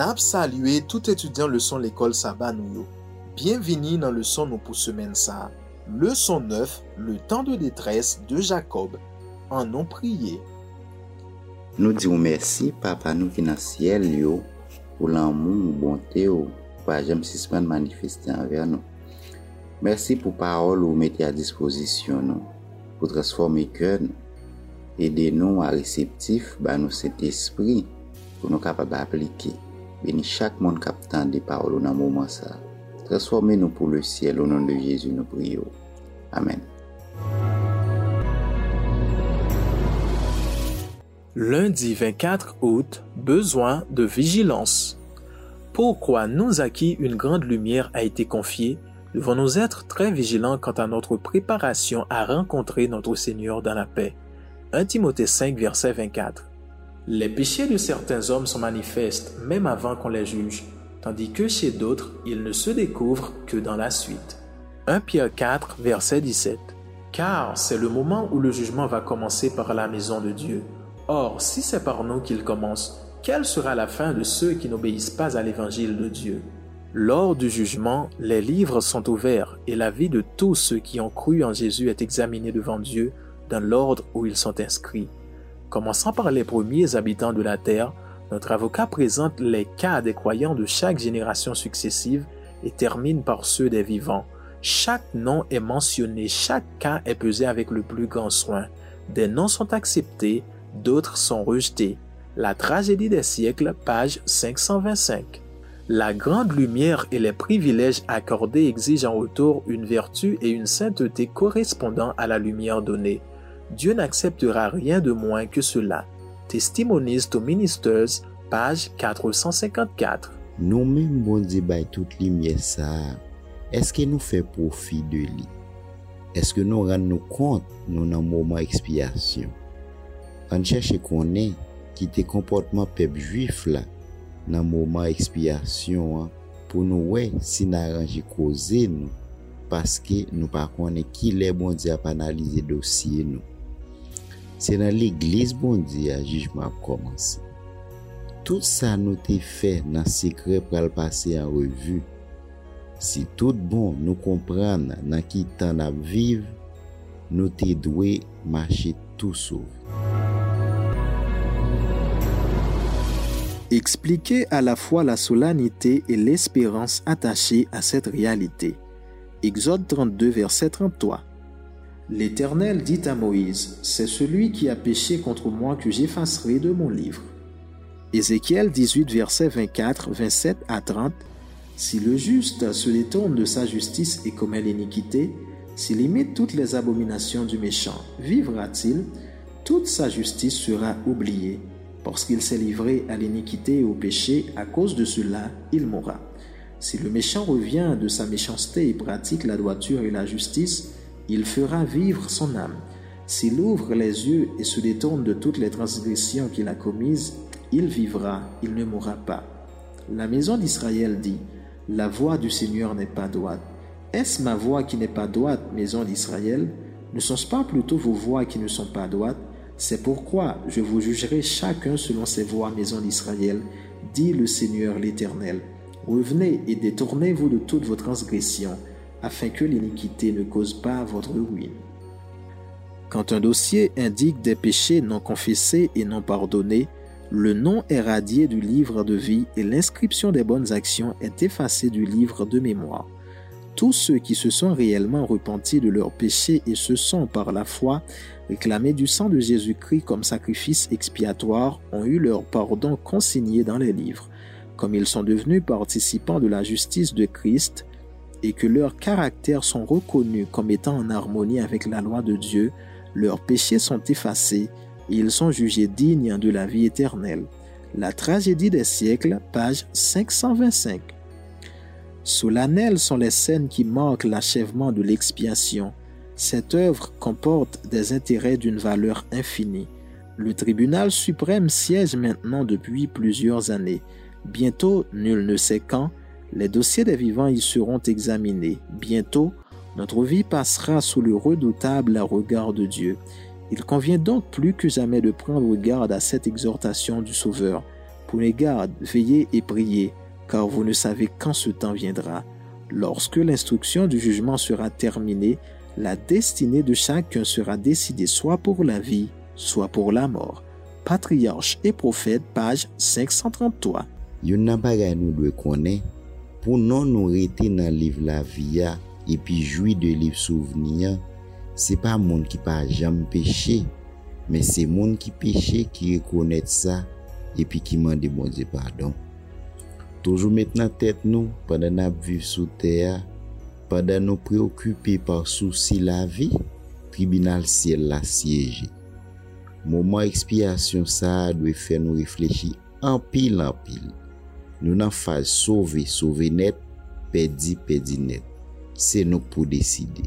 Nap salye tout etudyan leson l'ekol saba nou yo. Bienveni nan leson nou pou semen sa. Leson 9, le tan de detresse de Jacob. An nou priye. Nou di ou mersi papa nou ki nan siel yo pou lan moun ou bonte ou, pa a jem sisman manifeste anver nou. Mersi pou parol ou mette a disposisyon nou, pou transforme kèr nou, ede nou a reseptif ba nou set espri pou nou kapab aplike. Beni chak moun kapitan de parol ou nan mouman sa. Transforme nou pou le siel ou nan de Jezu nou priyo. Amen. Lundi 24 août, besoin de vigilance. Pourquoi nous à qui une grande lumière a été confiée, devons-nous être très vigilants quant à notre préparation à rencontrer notre Seigneur dans la paix? 1 Timothée 5, verset 24. Les péchés de certains hommes sont manifestes même avant qu'on les juge, tandis que chez d'autres, ils ne se découvrent que dans la suite. 1 Pierre 4, verset 17. Car c'est le moment où le jugement va commencer par la maison de Dieu. Or, si c'est par nous qu'il commence, quelle sera la fin de ceux qui n'obéissent pas à l'évangile de Dieu? Lors du jugement, les livres sont ouverts et la vie de tous ceux qui ont cru en Jésus est examinée devant Dieu dans l'ordre où ils sont inscrits. Commençant par les premiers habitants de la terre, notre avocat présente les cas des croyants de chaque génération successive et termine par ceux des vivants. Chaque nom est mentionné, chaque cas est pesé avec le plus grand soin. Des noms sont acceptés, d'autres sont rejetés. La tragédie des siècles, page 525. La grande lumière et les privilèges accordés exigent en retour une vertu et une sainteté correspondant à la lumière donnée. Dieu n'acceptera rien de moins que cela. Testimonies to Ministers, page 454. Nou men bon di bay tout li mye sa, eske nou fe profi de li? Eske nou ran nou kont nou nan mouman ekspiyasyon? An chèche konen ki te komportman pep juif la nan mouman ekspiyasyon an, pou nou we si nan ranji koze nou, paske nou pa konen ki le bon di ap analize dosye nou. Se nan l'Eglise bondi a jujman ap komanse. Tout sa nou te fe nan sekre pral pase an revu. Si tout bon nou kompran nan ki tan ap viv, nou te dwe mache tout sou. Expliquez à la fois la solennité et l'espérance attachée à cette réalité. Exode 32, verset 33. L'Éternel dit à Moïse, C'est celui qui a péché contre moi que j'effacerai de mon livre. Ézéchiel 18, versets 24, 27 à 30. Si le juste se détourne de sa justice et commet l'iniquité, s'il imite toutes les abominations du méchant, vivra-t-il? Toute sa justice sera oubliée. Parce qu'il s'est livré à l'iniquité et au péché, à cause de cela, il mourra. Si le méchant revient de sa méchanceté et pratique la droiture et la justice, il fera vivre son âme. S'il ouvre les yeux et se détourne de toutes les transgressions qu'il a commises, il vivra, il ne mourra pas. La maison d'Israël dit, La voix du Seigneur n'est pas droite. Est-ce ma voix qui n'est pas droite, maison d'Israël? Ne sont-ce pas plutôt vos voix qui ne sont pas droites? C'est pourquoi je vous jugerai chacun selon ses voix, maison d'Israël, dit le Seigneur l'Éternel. Revenez et détournez-vous de toutes vos transgressions afin que l'iniquité ne cause pas votre ruine. Quand un dossier indique des péchés non confessés et non pardonnés, le nom est radié du livre de vie et l'inscription des bonnes actions est effacée du livre de mémoire. Tous ceux qui se sont réellement repentis de leurs péchés et se sont par la foi réclamés du sang de Jésus-Christ comme sacrifice expiatoire ont eu leur pardon consigné dans les livres. Comme ils sont devenus participants de la justice de Christ, et que leurs caractères sont reconnus comme étant en harmonie avec la loi de Dieu, leurs péchés sont effacés et ils sont jugés dignes de la vie éternelle. La tragédie des siècles, page 525. Solennelles sont les scènes qui marquent l'achèvement de l'expiation. Cette œuvre comporte des intérêts d'une valeur infinie. Le tribunal suprême siège maintenant depuis plusieurs années. Bientôt, nul ne sait quand, les dossiers des vivants y seront examinés. Bientôt, notre vie passera sous le redoutable regard de Dieu. Il convient donc plus que jamais de prendre garde à cette exhortation du Sauveur. Prenez garde, veillez et priez, car vous ne savez quand ce temps viendra. Lorsque l'instruction du jugement sera terminée, la destinée de chacun sera décidée soit pour la vie, soit pour la mort. Patriarche et prophète, page 533. Yon nan bagay nou dwe konen, pou non nou rete nan liv la viya epi jwi de liv souvniya, se pa moun ki pa jam peche, men se moun ki peche ki rekonet sa epi ki mande moun ze pardon. Toujou met nan tet nou, padan ap viv sou teya, padan nou preokupi par souci la vi, tribunal siel la siyeje. Mouman ekspiyasyon sa dwe fè nou reflechi anpil anpil nou nan faz sove, sove net, pedi, pedi net. Se nou pou deside.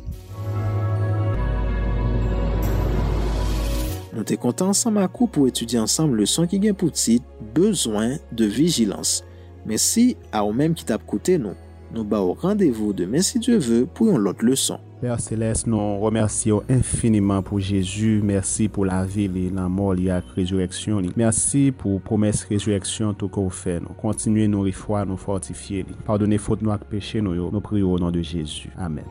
Nou te kontan ansam makou pou etudi ansam le son ki gen poutit, bezwen de vijilans. Mesi a ou menm ki tap koute nou. Nou ba ou randevou demen si Dieu ve pou yon lot le son. Père Céleste, nous remercions infiniment pour Jésus. Merci pour la vie, la mort, la résurrection. Merci pour la promesse résurrection tout qu'on fait. Nous continuez nous foi, nous fortifier. Pardonnez faute nous péché nous. Nous prions au nom de Jésus. Amen.